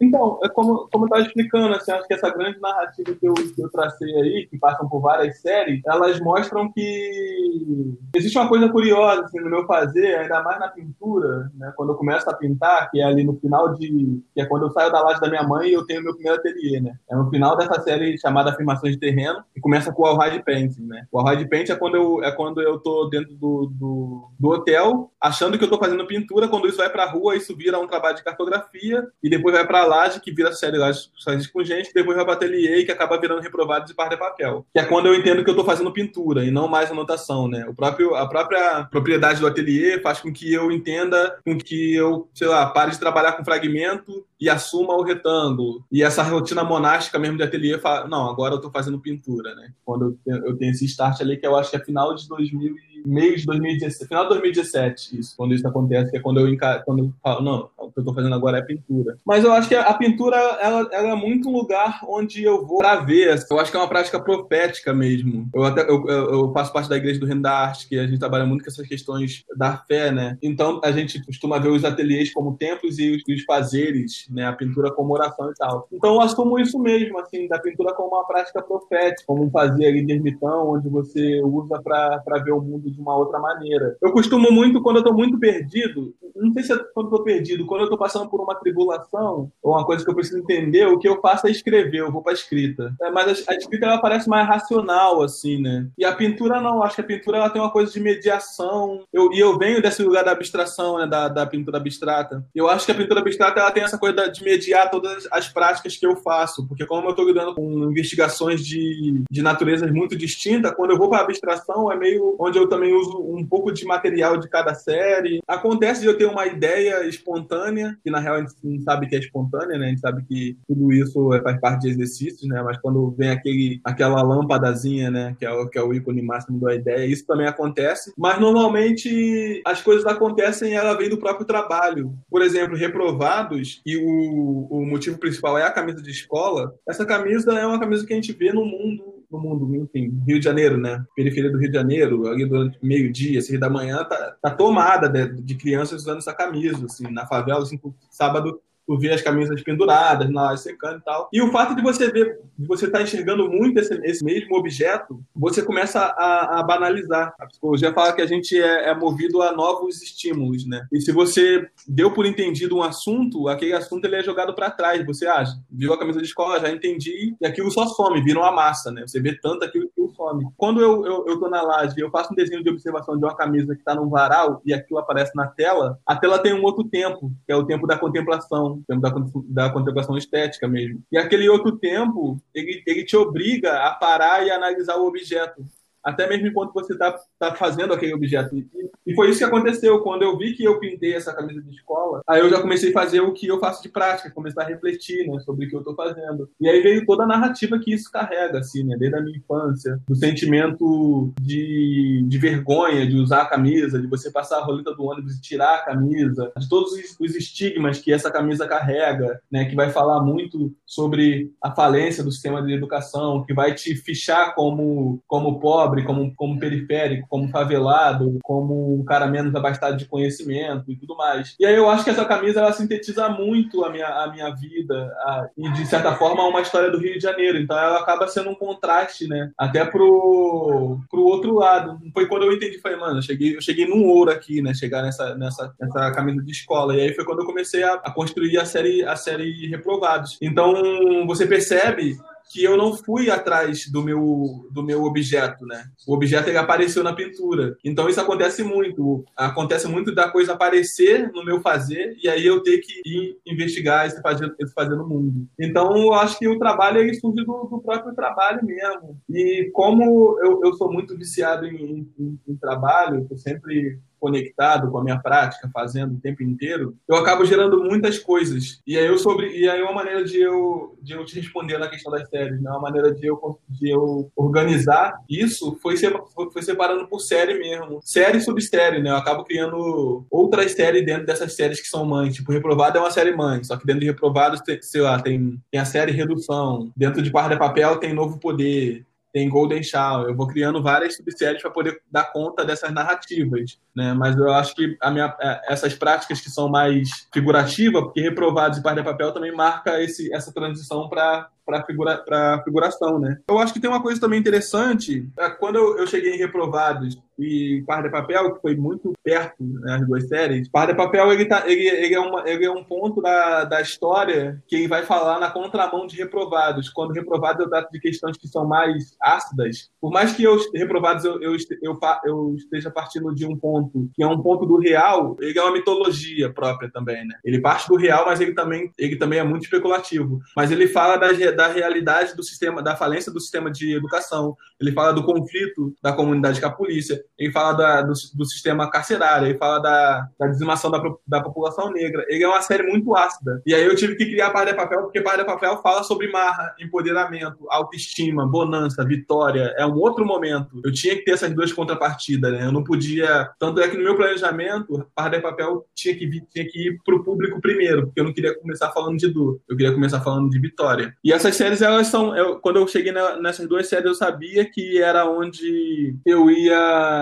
Então, é como, como eu estava explicando, assim, acho que essa grande narrativa que eu, que eu tracei aí, que passam por várias séries, elas mostram que existe uma coisa curiosa assim, no meu fazer, ainda mais na pintura, né? quando eu começo a pintar, que é ali no final de. que é quando eu saio da laje da minha mãe e eu tenho meu primeiro ateliê, né? É no final dessa série chamada Afirmações de Terreno, que começa com o Alhide Painting, né? O Alhide Painting é quando eu, é quando eu tô dentro do, do, do hotel, achando que eu tô fazendo pintura, quando isso vai pra rua, isso vira um trabalho de cartografia, e depois vai vai para a laje, que vira série laje com gente, depois vai para ateliê, que acaba virando reprovado de par de papel. Que é quando eu entendo que eu estou fazendo pintura e não mais anotação, né? O próprio, a própria propriedade do ateliê faz com que eu entenda, com que eu, sei lá, pare de trabalhar com fragmento e assuma o retângulo. E essa rotina monástica mesmo de ateliê, fala, não, agora eu estou fazendo pintura, né? Quando eu tenho, eu tenho esse start ali, que eu acho que é final de 2000 meio de 2017, final de 2017, isso, quando isso acontece, que é quando eu, enca... quando eu falo, não, o que eu estou fazendo agora é pintura. Mas eu acho que a pintura, ela, ela é muito um lugar onde eu vou para ver. Eu acho que é uma prática profética mesmo. Eu, até, eu, eu, faço parte da Igreja do Reino da Arte, que a gente trabalha muito com essas questões da fé, né? Então, a gente costuma ver os ateliês como templos e os, os fazeres, né? A pintura como oração e tal. Então, eu assumo isso mesmo, assim, da pintura como uma prática profética, como um fazer ali de ermitão, onde você usa para ver o mundo de uma outra maneira. Eu costumo muito, quando eu estou muito perdido, não sei se é quando eu estou perdido, quando eu estou passando por uma tribulação, ou uma coisa que eu preciso entender, o que eu faço é escrever, eu vou para a escrita. É, mas a, a, escrita ela parece mais racional, assim, né? E a pintura não, acho que a pintura ela tem uma coisa de mediação. Eu, e eu venho desse lugar da abstração, né, da, da pintura abstrata. Eu acho que a pintura abstrata ela tem essa coisa de mediar todas as práticas que eu faço, porque como eu estou lidando com investigações de, de naturezas muito distintas, quando eu vou para a abstração é meio onde eu também uso um pouco de material de cada série. Acontece de eu ter uma ideia espontânea, que na real a gente não sabe que é espontânea, né? A gente sabe que tudo isso é, faz parte de exercícios, né? Mas quando vem aquele, aquela lâmpadazinha, né? Que é, o, que é o ícone máximo da ideia, isso também acontece. Mas normalmente as coisas acontecem e ela vem do próprio trabalho. Por exemplo, reprovados, e o, o motivo principal é a camisa de escola. Essa camisa é uma camisa que a gente vê no mundo no mundo, enfim, Rio de Janeiro, né? Periferia do Rio de Janeiro, ali durante meio-dia, seis da manhã, tá, tá tomada de, de, crianças usando essa camisa, assim, na favela, assim, sábado tu vê as camisas penduradas na secando e tal. E o fato de você ver, de você estar tá enxergando muito esse, esse, mesmo objeto, você começa a, a, banalizar. A psicologia fala que a gente é, é, movido a novos estímulos, né? E se você deu por entendido um assunto, aquele assunto ele é jogado para trás. Você acha, viu a camisa de escola, já entendi, e aquilo só some, vira uma massa, né? Você vê tanto aquilo que some. Quando eu, eu, eu tô na laje eu faço um desenho de observação de uma camisa que está num varal e aquilo aparece na tela, a tela tem um outro tempo, que é o tempo da contemplação tempo da, da contemplação estética mesmo. E aquele outro tempo, ele, ele te obriga a parar e analisar o objeto até mesmo enquanto você está tá fazendo aquele objeto. E, foi isso que aconteceu. Quando eu vi que eu pintei essa camisa de escola, aí eu já comecei a fazer o que eu faço de prática, começar a refletir né, sobre o que eu estou fazendo. E aí veio toda a narrativa que isso carrega, assim, né, desde a minha infância, do sentimento de, de vergonha de usar a camisa, de você passar a roleta do ônibus e tirar a camisa, de todos os estigmas que essa camisa carrega, né, que vai falar muito sobre a falência do sistema de educação, que vai te fichar como, como pobre pobre, como, como periférico, como favelado, como um cara menos abastado de conhecimento e tudo mais. E aí eu acho que essa camisa ela sintetiza muito a minha, a minha vida a, e, de certa forma, uma história do Rio de Janeiro. Então ela acaba sendo um contraste, né? Até pro, pro outro lado. Foi quando eu entendi, falei, mano, eu cheguei, eu cheguei num ouro aqui, né? Chegar nessa, nessa, nessa camisa de escola. E aí foi quando eu comecei a, a construir a série, a série Reprovados. Então você percebe que eu não fui atrás do meu, do meu objeto, né? O objeto ele apareceu na pintura. Então isso acontece muito. Acontece muito da coisa aparecer no meu fazer e aí eu ter que ir investigar esse fazer, esse fazer no mundo. Então eu acho que o trabalho ele surge do, do próprio trabalho mesmo. E como eu, eu sou muito viciado em, em, em trabalho, eu sempre conectado com a minha prática, fazendo o tempo inteiro, eu acabo gerando muitas coisas. E aí eu sobre e aí uma maneira de eu de eu te responder na questão das séries, né? Uma maneira de eu de eu organizar isso foi foi separando por série mesmo, série e subsérie, né? Eu acabo criando outras séries dentro dessas séries que são mães, tipo Reprovado é uma série mãe, só que dentro de Reprovados, sei lá, tem, tem a série Redução, dentro de Par de Papel tem Novo Poder, tem Golden Shaw. Eu vou criando várias subséries para poder dar conta dessas narrativas, né? Mas eu acho que a minha, é, essas práticas que são mais figurativas, porque reprovados e par de papel também marca esse, essa transição para para figura, figuração, né? Eu acho que tem uma coisa também interessante, é, quando eu cheguei em Reprovados e Par de Papel, que foi muito perto, né, as duas séries, Par de Papel, ele, tá, ele, ele, é, uma, ele é um ponto da, da história que ele vai falar na contramão de Reprovados. Quando Reprovados eu trato de questões que são mais ácidas, por mais que eu, Reprovados eu, eu, eu, eu esteja partindo de um ponto que é um ponto do real, ele é uma mitologia própria também, né? Ele parte do real, mas ele também, ele também é muito especulativo. Mas ele fala das, da realidade do sistema, da falência do sistema de educação, ele fala do conflito da comunidade com a polícia, ele fala da, do, do, sistema carcerário, ele fala da, da dizimação da, da, população negra. Ele é uma série muito ácida. E aí eu tive que criar Par de Papel, porque Par de Papel fala sobre marra, empoderamento, autoestima, bonança, vitória. É um outro momento. Eu tinha que ter essas duas contrapartidas, né? Eu não podia. Tanto é que no meu planejamento, Par de Papel tinha que, tinha que ir pro público primeiro, porque eu não queria começar falando de dor, eu queria começar falando de vitória. E essas séries, elas são. Eu, quando eu cheguei na, nessas duas séries, eu sabia que era onde eu ia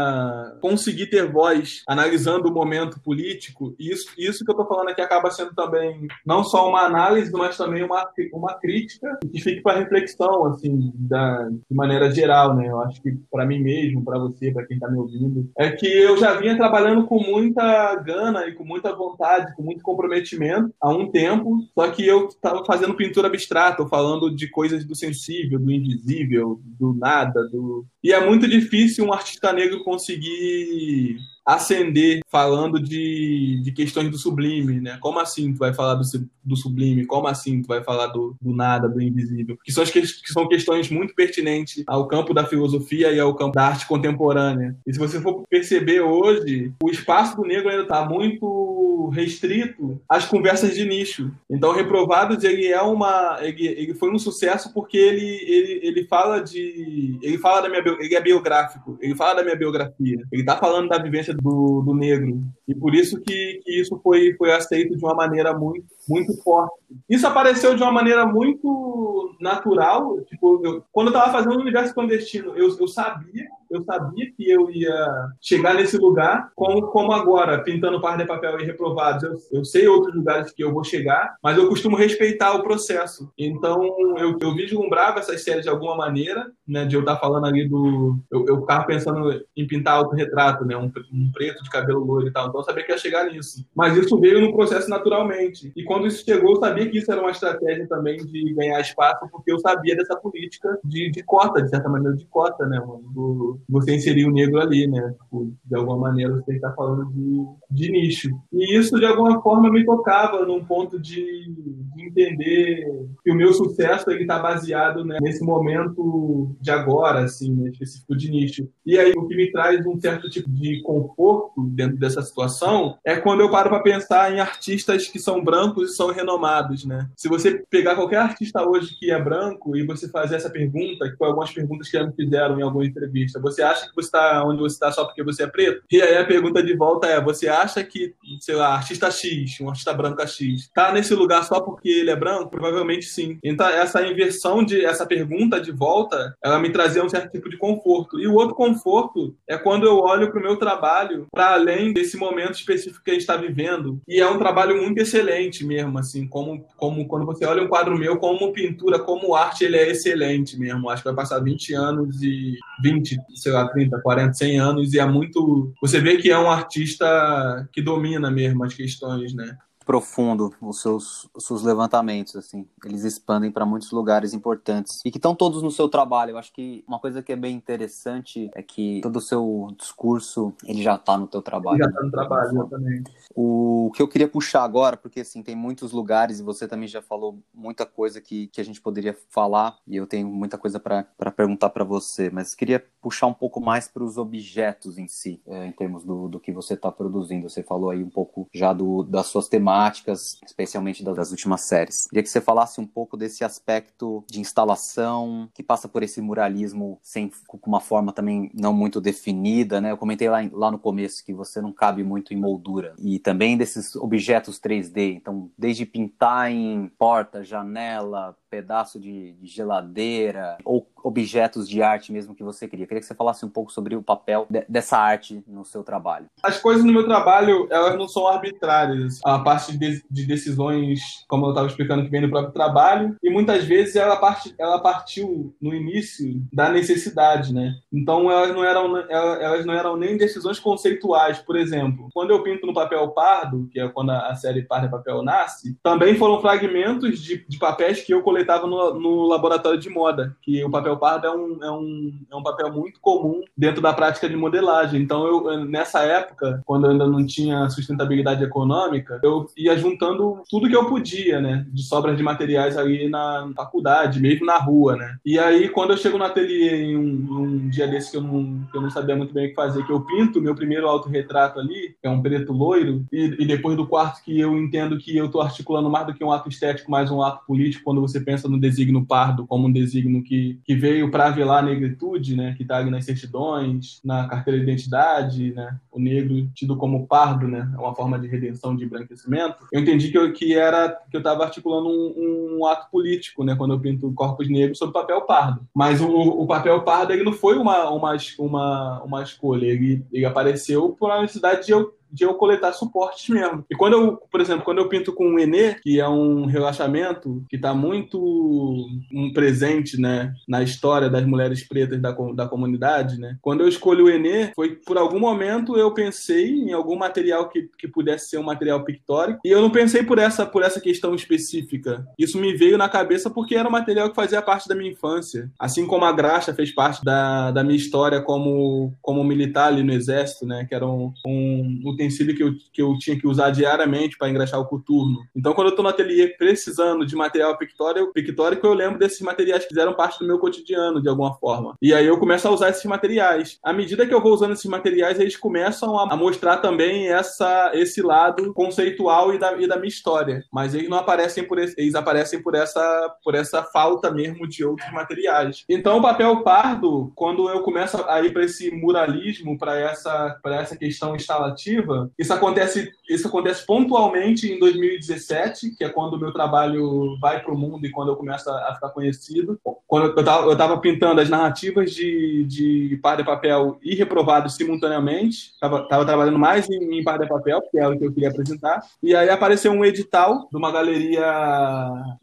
conseguir ter voz analisando o momento político. E isso, isso que eu tô falando aqui acaba sendo também não só uma análise, mas também uma, uma crítica que fique para reflexão, assim, da, de maneira geral, né? Eu acho que para mim mesmo, para você, para quem está me ouvindo, é que eu já vinha trabalhando com muita gana e com muita vontade, com muito comprometimento há um tempo, só que eu estava fazendo pintura abstrata, falando de coisas do sensível, do invisível, do nada, do. E é muito difícil um artista negro conseguir acender falando de, de questões do sublime, né? Como assim tu vai falar do, do sublime? Como assim tu vai falar do, do nada, do invisível? Que são, as que, que são questões muito pertinentes ao campo da filosofia e ao campo da arte contemporânea. E se você for perceber hoje, o espaço do negro ainda está muito restrito às conversas de nicho. Então, Reprovados, ele é uma... Ele, ele foi um sucesso porque ele, ele, ele fala de... Ele fala da minha... Ele é biográfico. Ele fala da minha biografia. Ele está falando da vivência do, do negro. E por isso que, que isso foi, foi aceito de uma maneira muito, muito forte. Isso apareceu de uma maneira muito natural. Tipo, eu, quando eu estava fazendo o Universo Clandestino, eu, eu sabia eu sabia que eu ia chegar nesse lugar, como, como agora, pintando par de papel e reprovados. Eu, eu sei outros lugares que eu vou chegar, mas eu costumo respeitar o processo. Então, eu, eu vislumbrava essas séries de alguma maneira, né, de eu estar falando ali do. Eu, eu ficava pensando em pintar autorretrato, né, um, um preto de cabelo loiro e tal. Então, eu sabia que ia chegar nisso. Mas isso veio no processo naturalmente. E quando isso chegou, eu sabia que isso era uma estratégia também de ganhar espaço, porque eu sabia dessa política de, de cota, de certa maneira, de cota, né, do, você inserir o negro ali, né? Tipo, de alguma maneira você está falando de, de nicho. E isso, de alguma forma, me tocava num ponto de, de entender que o meu sucesso ele está baseado né, nesse momento de agora, assim, né, específico de nicho. E aí, o que me traz um certo tipo de conforto dentro dessa situação é quando eu paro para pensar em artistas que são brancos e são renomados, né? Se você pegar qualquer artista hoje que é branco e você fazer essa pergunta, que foi algumas perguntas que já me fizeram em alguma entrevista, você acha que você está onde você está só porque você é preto? E aí a pergunta de volta é: você acha que, sei lá, artista X, um artista branco X, está nesse lugar só porque ele é branco? Provavelmente sim. Então essa inversão de essa pergunta de volta, ela me trazia um certo tipo de conforto. E o outro conforto é quando eu olho para o meu trabalho para além desse momento específico que a gente está vivendo. E é um trabalho muito excelente mesmo, assim, como, como quando você olha um quadro meu, como pintura, como arte, ele é excelente mesmo. Acho que vai passar 20 anos e 20, sei lá, 30, 40, 100 anos e é muito. Você vê que é um artista que domina mesmo as questões, né? Profundo os seus, os seus levantamentos, assim. Eles expandem para muitos lugares importantes e que estão todos no seu trabalho. Eu acho que uma coisa que é bem interessante é que todo o seu discurso, ele já está no teu trabalho. Já está no trabalho, exatamente. O que eu queria puxar agora, porque assim, tem muitos lugares e você também já falou muita coisa que, que a gente poderia falar e eu tenho muita coisa para perguntar para você, mas queria puxar um pouco mais para os objetos em si, é, em termos do, do que você está produzindo. Você falou aí um pouco já do, das suas temáticas, especialmente das, das últimas séries. Queria que você falasse um pouco desse aspecto de instalação, que passa por esse muralismo sem, com uma forma também não muito definida, né? Eu comentei lá, lá no começo que você não cabe muito em moldura. E também desses objetos 3D, então desde pintar em porta, janela, pedaço de, de, geladeira ou objetos de arte mesmo que você queria. Queria que você falasse um pouco sobre o papel de, dessa arte no seu trabalho. As coisas no meu trabalho, elas não são arbitrárias. A parte de, de decisões, como eu estava explicando, que vem do próprio trabalho, e muitas vezes ela, part, ela partiu no início da necessidade, né? Então elas não eram elas não eram nem decisões conceituais. Por exemplo, quando eu pinto no papel pardo, que é quando a, série Pardo é Papel nasce, também foram fragmentos de, de papéis que eu coletava no, no, laboratório de moda, que o papel pardo é um, é, um, é um papel muito comum dentro da prática de modelagem. Então, eu, nessa época, quando eu ainda não tinha sustentabilidade econômica, eu ia juntando tudo que eu podia, né, de sobras de materiais ali na faculdade, mesmo na rua, né. E aí, quando eu chego no ateliê em um, um dia desse que eu, não, que eu não sabia muito bem o que fazer, que eu pinto meu primeiro autorretrato ali, que é um preto loiro, e, e depois do quarto que eu entendo que eu estou articulando mais do que um ato estético, mais um ato político, quando você pensa no designo pardo como um designo que, que veio para velar a negritude, né, que está nas certidões, na carteira de identidade, né, o negro tido como pardo, né, é uma forma de redenção, de embranquecimento. Eu entendi que eu, que era que eu estava articulando um, um, ato político, né, quando eu pinto corpos negros sobre papel pardo. Mas o, o papel pardo ele não foi uma, uma, uma, uma escolha, ele, ele apareceu por uma necessidade de eu de eu coletar suportes mesmo. E quando eu, por exemplo, quando eu pinto com o Enê, que é um relaxamento que está muito um presente, né, na história das mulheres pretas da, da comunidade, né? Quando eu escolhi o Enê, foi por algum momento eu pensei em algum material que, que pudesse ser um material pictórico, e eu não pensei por essa por essa questão específica. Isso me veio na cabeça porque era um material que fazia parte da minha infância. Assim como a graxa fez parte da, da minha história como como militar ali no exército, né, que era um, um utensílio que eu, que eu tinha que usar diariamente para engraxar o coturno. Então, quando eu estou no ateliê precisando de material pictórico, pictórico, eu lembro desses materiais que fizeram parte do meu cotidiano, de alguma forma. E aí eu começo a usar esses materiais. À medida que eu vou usando esses materiais, eles começam a, mostrar também essa, esse lado conceitual e da, e da minha história. Mas eles não aparecem por esse, eles aparecem por essa, por essa falta mesmo de outros materiais. Então, o papel pardo, quando eu começo a ir para esse muralismo, para essa, essa questão instalativa, isso acontece, isso acontece pontualmente em 2017, que é quando o meu trabalho vai para o mundo e quando eu começo a, ficar conhecido. Quando eu estava pintando as narrativas de, de Par de Papel e Reprovado simultaneamente, estava trabalhando mais em, em Par de Papel, que é o que eu queria apresentar. E aí apareceu um edital de uma galeria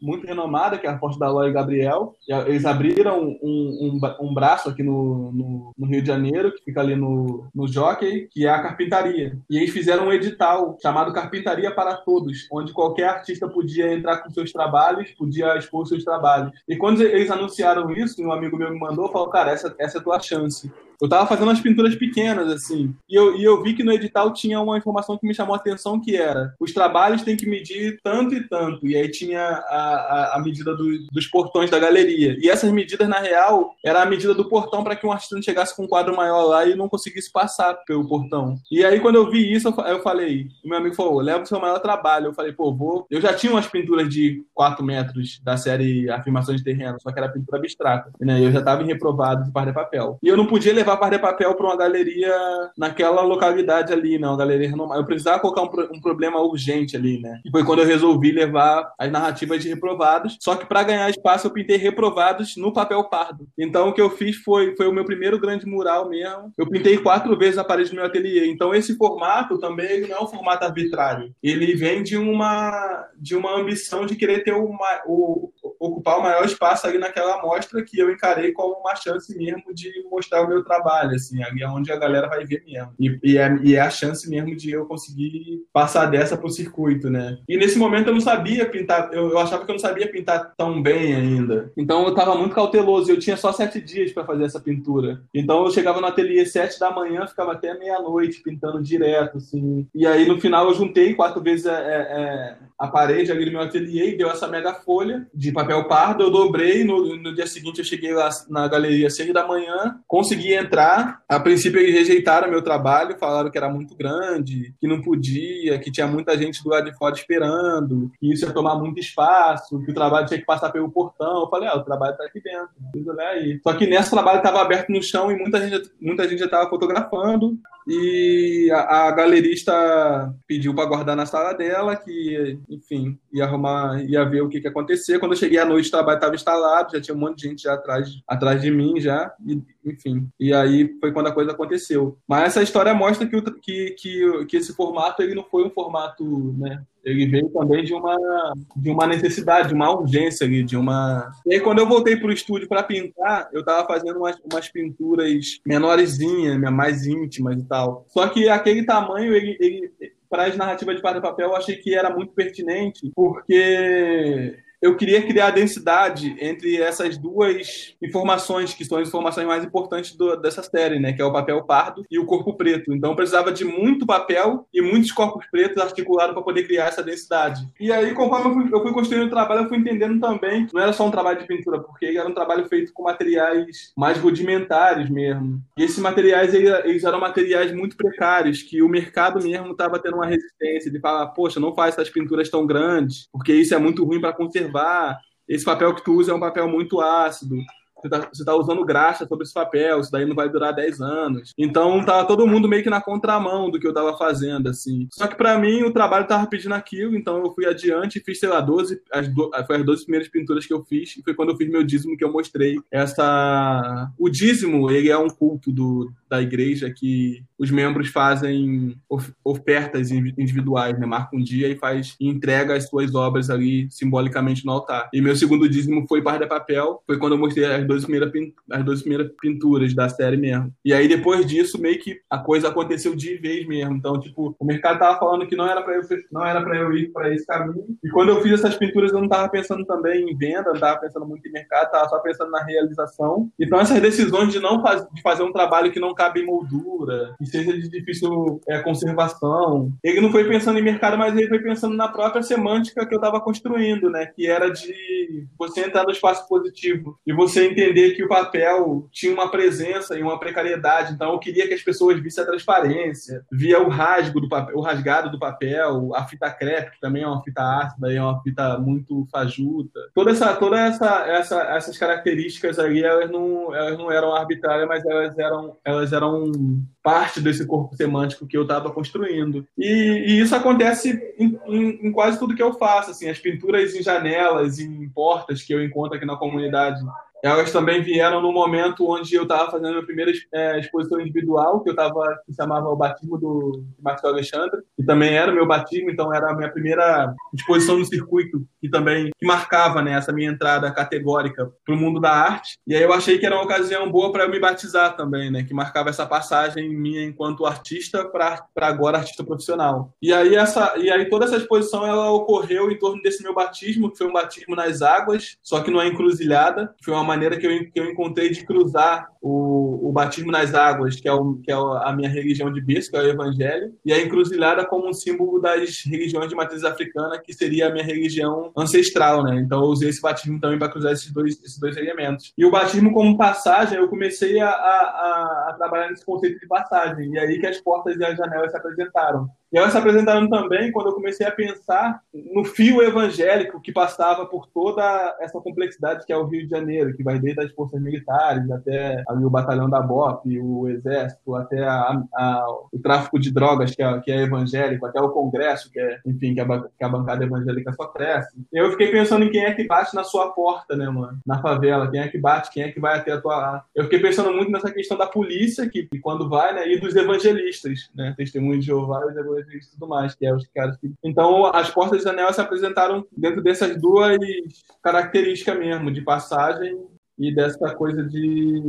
muito renomada, que é a Forte da Ló e Gabriel. Eles abriram um, um, um braço aqui no, no, no, Rio de Janeiro, que fica ali no, no Jockey, que é a carpintaria. E eles fizeram um edital chamado Carpintaria para Todos, onde qualquer artista podia entrar com seus trabalhos, podia expor seus trabalhos. E quando eles anunciaram isso, um amigo meu me mandou, falou, cara, essa, essa é a tua chance. Eu tava fazendo umas pinturas pequenas, assim, e eu, e eu vi que no edital tinha uma informação que me chamou a atenção, que era os trabalhos têm que medir tanto e tanto, e aí tinha a, a, a medida do, dos portões da galeria. E essas medidas, na real, era a medida do portão para que um artista não chegasse com um quadro maior lá e não conseguisse passar pelo portão. E aí, quando eu vi isso, eu, falei, meu amigo falou, leva o seu maior trabalho. Eu falei, pô, vou... Eu já tinha umas pinturas de 4 metros da série Afirmações de Terreno, só que era pintura abstrata, né? Eu já estava em reprovado de par de papel. E eu não podia levar levar par de papel para uma galeria naquela localidade ali, né? Uma galeria renomada. Eu precisava colocar um, um, problema urgente ali, né? E foi quando eu resolvi levar as narrativas de reprovados. Só que para ganhar espaço eu pintei reprovados no papel pardo. Então o que eu fiz foi, foi o meu primeiro grande mural mesmo. Eu pintei quatro vezes a parede do meu ateliê. Então esse formato também não é um formato arbitrário. Ele vem de uma de uma ambição de querer ter uma, o, ocupar o maior espaço ali naquela amostra que eu encarei como uma chance mesmo de mostrar o meu trabalho, assim, ali é onde a galera vai ver mesmo. E, e, é, e é a chance mesmo de eu conseguir passar dessa pro circuito, né? E nesse momento eu não sabia pintar, eu, eu achava que eu não sabia pintar tão bem ainda. Então eu tava muito cauteloso, eu tinha só sete dias para fazer essa pintura. Então eu chegava no ateliê sete da manhã, ficava até meia-noite pintando direto, assim. E aí no final eu juntei quatro vezes é, é, é a parede ali do meu ateliê e deu essa mega folha de papel pardo. Eu dobrei, no, no dia seguinte eu cheguei lá na galeria às seis da manhã, consegui entrar. A princípio eles rejeitaram meu trabalho, falaram que era muito grande, que não podia, que tinha muita gente do lado de fora esperando, que isso ia tomar muito espaço, que o trabalho tinha que passar pelo portão. Eu falei, ah, o trabalho tá aqui dentro, precisa olhar aí. Só que nesse trabalho estava aberto no chão e muita gente, muita gente já estava fotografando e a, a galerista pediu para guardar na sala dela, que, enfim, ia arrumar, ia ver o que, que acontecer. Quando eu cheguei à noite, o trabalho estava instalado, já tinha um monte de gente já atrás, atrás de mim, já, e, enfim. E aí foi quando a coisa aconteceu. Mas essa história mostra que, o, que, que, que esse formato ele não foi um formato, né? ele veio também de uma, de uma necessidade, de uma urgência ali, de uma... E aí, quando eu voltei para o estúdio para pintar, eu estava fazendo umas, umas pinturas menorzinhas, mais íntimas e tal. Só que aquele tamanho, ele, ele para as narrativas de papel, eu achei que era muito pertinente, porque eu queria criar densidade entre essas duas informações, que são as informações mais importantes do, dessa série, né? Que é o papel pardo e o corpo preto. Então eu precisava de muito papel e muitos corpos pretos articulados para poder criar essa densidade. E aí, conforme eu fui, eu fui, construindo o trabalho, eu fui entendendo também que não era só um trabalho de pintura, porque era um trabalho feito com materiais mais rudimentares mesmo. E esses materiais, eles eram materiais muito precários, que o mercado mesmo estava tendo uma resistência de falar, poxa, não faz essas pinturas tão grandes, porque isso é muito ruim para conservar observar, esse papel que tu usa é um papel muito ácido você está tá usando graxa sobre esse papel, isso daí não vai durar 10 anos. Então tava todo mundo meio que na contramão do que eu tava fazendo, assim. Só que para mim o trabalho tava pedindo aquilo, então eu fui adiante e fiz, sei lá, 12, as, do, foi as 12 primeiras pinturas que eu fiz, e foi quando eu fiz meu dízimo que eu mostrei essa... O dízimo, ele é um culto do, da igreja que os membros fazem ofertas individuais, né? Marca um dia e faz e entrega as suas obras ali simbolicamente no altar. E meu segundo dízimo foi par de papel, foi quando eu mostrei as 12 primeiras, as 12 primeiras pinturas da série mesmo. E aí, depois disso, meio que a coisa aconteceu de vez mesmo. Então, tipo, o mercado tava falando que não era para eu, não era pra eu ir para esse caminho. E quando eu fiz essas pinturas, eu não tava pensando também em venda, não tava pensando muito em mercado, tava só pensando na realização. Então, essas decisões de não faz, de fazer um trabalho que não cabe em moldura, que seja de difícil é, conservação, ele não foi pensando em mercado, mas ele foi pensando na própria semântica que eu tava construindo, né? Que era de você entrar no espaço positivo e você entender que o papel tinha uma presença e uma precariedade. Então eu queria que as pessoas vissem a transparência, via o rasgo do papel, o rasgado do papel, a fita crepe, que também é uma fita ácida, é uma fita muito fajuta. Toda essa, toda essa, essa essas características ali, elas não, elas não eram arbitrárias, mas elas eram, elas eram parte desse corpo semântico que eu estava construindo. E, e, isso acontece em, em, em, quase tudo que eu faço, assim, as pinturas em janelas, em portas que eu encontro aqui na comunidade elas também vieram no momento onde eu estava fazendo a minha primeira é, exposição individual, que eu estava que chamava o batismo do Marcelo Alexandre, que também era o meu batismo, então era a minha primeira exposição no circuito, que também que marcava né, essa minha entrada categórica para o mundo da arte. E aí eu achei que era uma ocasião boa para eu me batizar também, né, que marcava essa passagem minha enquanto artista para agora artista profissional. E aí essa e aí toda essa exposição ela ocorreu em torno desse meu batismo, que foi um batismo nas águas, só que numa encruzilhada, foi uma maneira que eu, que eu encontrei de cruzar o, o batismo nas águas, que é, o, que é a minha religião de berço, que é o evangelho, e a encruzilhada como um símbolo das religiões de matriz africana, que seria a minha religião ancestral, né? Então eu usei esse batismo também para cruzar esses dois, esses dois elementos. E o batismo como passagem, eu comecei a, a, a trabalhar nesse conceito de passagem, e aí que as portas e as janelas se apresentaram. E elas se apresentaram também quando eu comecei a pensar no fio evangélico que passava por toda essa complexidade que é o Rio de Janeiro, que vai desde as forças militares até ali, o batalhão da BOP, o exército, até a, a, o tráfico de drogas, que é, que é evangélico, até o Congresso, que é, enfim, que a, que a bancada evangélica só cresce. Eu fiquei pensando em quem é que bate na sua porta, né, mano? Na favela, quem é que bate, quem é que vai até a tua. Eu fiquei pensando muito nessa questão da polícia, que, quando vai, né, e dos evangelistas, né? Testemunhos de Jeová e e tudo mais, que é os caras que... Então, as portas de anel se apresentaram dentro dessas duas características mesmo, de passagem e dessa coisa de,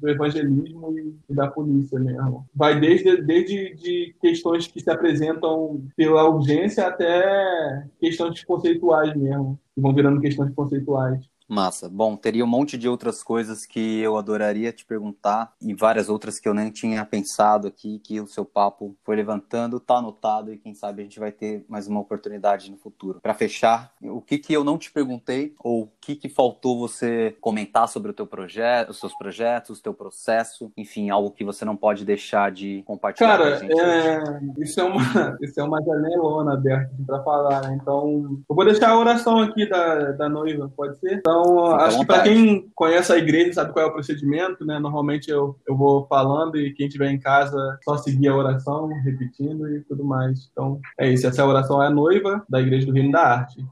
do evangelismo e, da polícia mesmo. Vai desde, desde de questões que se apresentam pela urgência até questões conceituais mesmo, que vão virando questões conceituais. Massa. Bom, teria um monte de outras coisas que eu adoraria te perguntar e várias outras que eu nem tinha pensado aqui, que o seu papo foi levantando, tá anotado e quem sabe a gente vai ter mais uma oportunidade no futuro. Para fechar, o que que eu não te perguntei ou o que que faltou você comentar sobre o teu projeto, os seus projetos, o teu processo, enfim, algo que você não pode deixar de compartilhar Cara, com a gente é... isso é uma isso é uma janelona aberta para falar, né? então eu vou deixar a oração aqui da, da noiva, pode ser? Então então, acho que para quem conhece a igreja sabe qual é o procedimento, né? Normalmente eu, eu vou falando e quem estiver em casa só seguir a oração, repetindo e tudo mais. Então, é isso. Essa oração é a noiva da Igreja do Reino da Arte.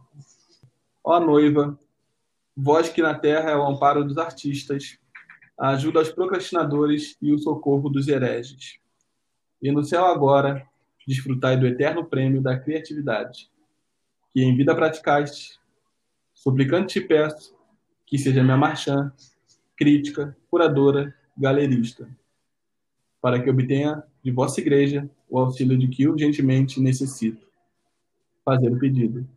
Ó noiva, voz que na terra é o amparo dos artistas, a ajuda aos procrastinadores e o socorro dos hereges. E no céu agora, desfrutai do eterno prêmio da criatividade, que em vida praticaste. Suplicante te peço que seja minha marchã, crítica, curadora, galerista, para que obtenha de vossa igreja o auxílio de que urgentemente necessito. Fazer o pedido.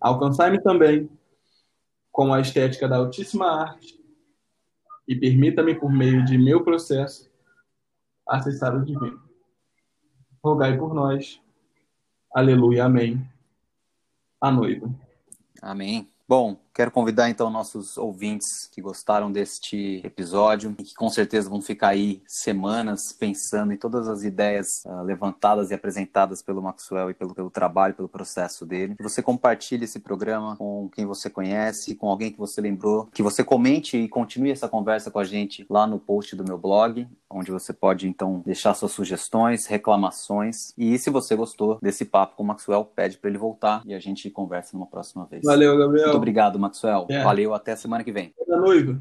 Alcançai-me também com a estética da altíssima arte e permita-me, por meio de meu processo, acessar o divino. Rogai por nós Aleluia, amém. A noiva. Amém. Bom, quero convidar então nossos ouvintes que gostaram deste episódio e que com certeza vão ficar aí semanas pensando em todas as ideias uh, levantadas e apresentadas pelo Maxwell e pelo, pelo trabalho, pelo processo dele. Que você compartilhe esse programa com quem você conhece, com alguém que você lembrou, que você comente e continue essa conversa com a gente lá no post do meu blog, onde você pode então deixar suas sugestões, reclamações e se você gostou desse papo com o Maxwell, pede para ele voltar e a gente conversa numa próxima vez. Valeu, Gabriel. Muito obrigado, Maxwell. É. Valeu, até semana que vem. Boa noiva.